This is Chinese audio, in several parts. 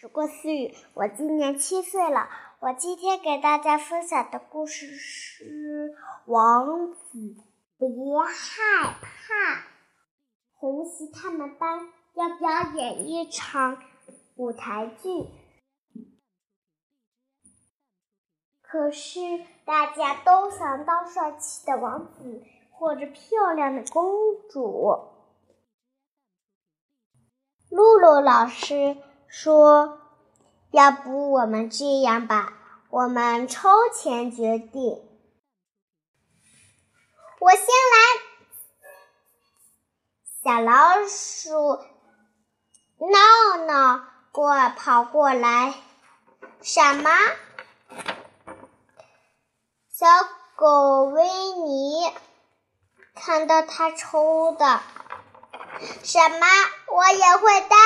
是郭思雨，我今年七岁了。我今天给大家分享的故事是《王子别害怕》。红旗他们班要表演一场舞台剧，可是大家都想当帅气的王子或者漂亮的公主。露露老师。说：“要不我们这样吧，我们抽签决定。我先来。”小老鼠闹闹过跑过来，什么？小狗维尼看到他抽的什么？我也会带。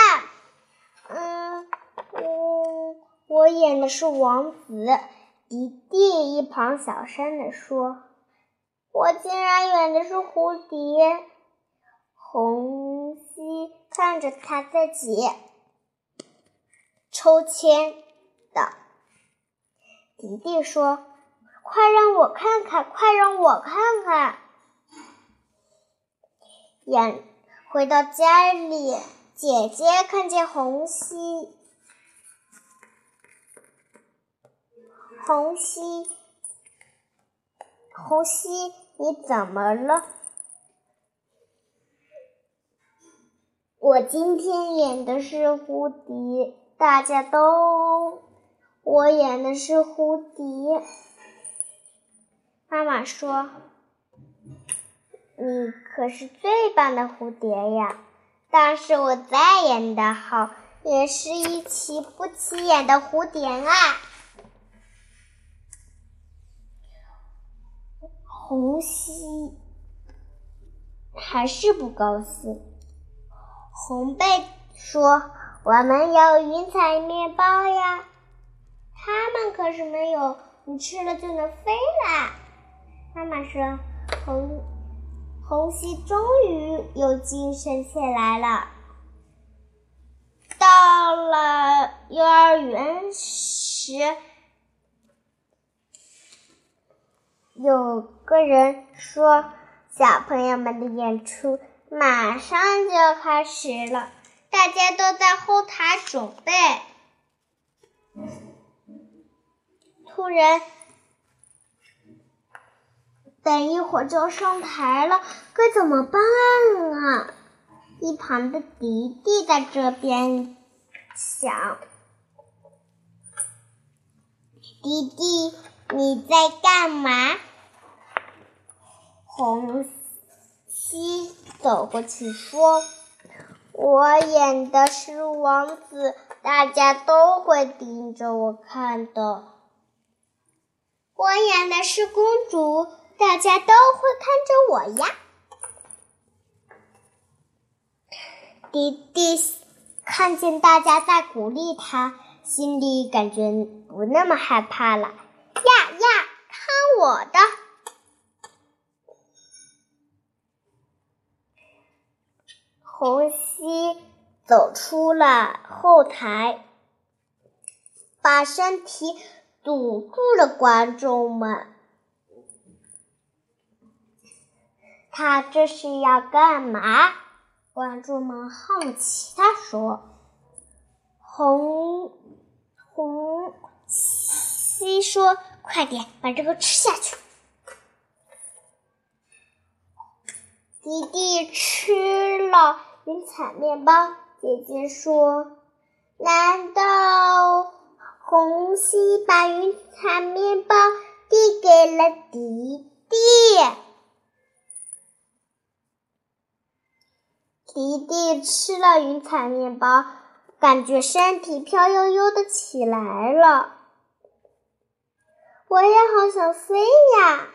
嗯，我我演的是王子。迪迪一旁小声地说：“我竟然演的是蝴蝶。”红熙看着他自己抽签的，迪迪说：“快让我看看，快让我看看。”演回到家里。姐姐看见红熙，红熙，红熙，你怎么了？我今天演的是蝴蝶，大家都，我演的是蝴蝶。妈妈说：“你可是最棒的蝴蝶呀！”但是我再演的好，也是一起不起眼的蝴蝶啊！红熙还是不高兴。红贝说：“我们有云彩面包呀，他们可是没有，你吃了就能飞啦。”妈妈说：“红。”红熙终于有精神起来了。到了幼儿园时，有个人说：“小朋友们的演出马上就要开始了，大家都在后台准备。”突然。等一会儿就上台了，该怎么办啊？一旁的迪迪在这边想：“迪迪，你在干嘛？”红西走过去说：“我演的是王子，大家都会盯着我看的。我演的是公主。”大家都会看着我呀。迪迪看见大家在鼓励他，心里感觉不那么害怕了。呀呀，看我的！红熙走出了后台，把身体堵住了观众们。他这是要干嘛？观众们好奇。他说：“红红西说，快点把这个吃下去。”弟弟吃了云彩面包。姐姐说：“难道红西把云彩面包递给了迪迪？”迪迪吃了云彩面包，感觉身体飘悠悠的起来了。我也好想飞呀！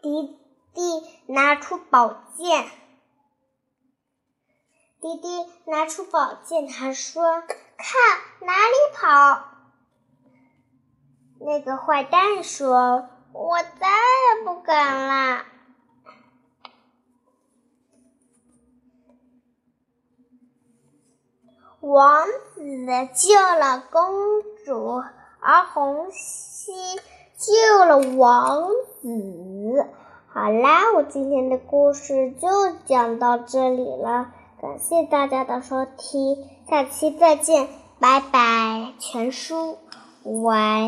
迪迪拿出宝剑，迪迪拿出宝剑，他说：“看哪里跑？”那个坏蛋说。我再也不敢啦王子救了公主而红西救了王子。好啦我今天的故事就讲到这里了感谢大家的收听下期再见拜拜全书完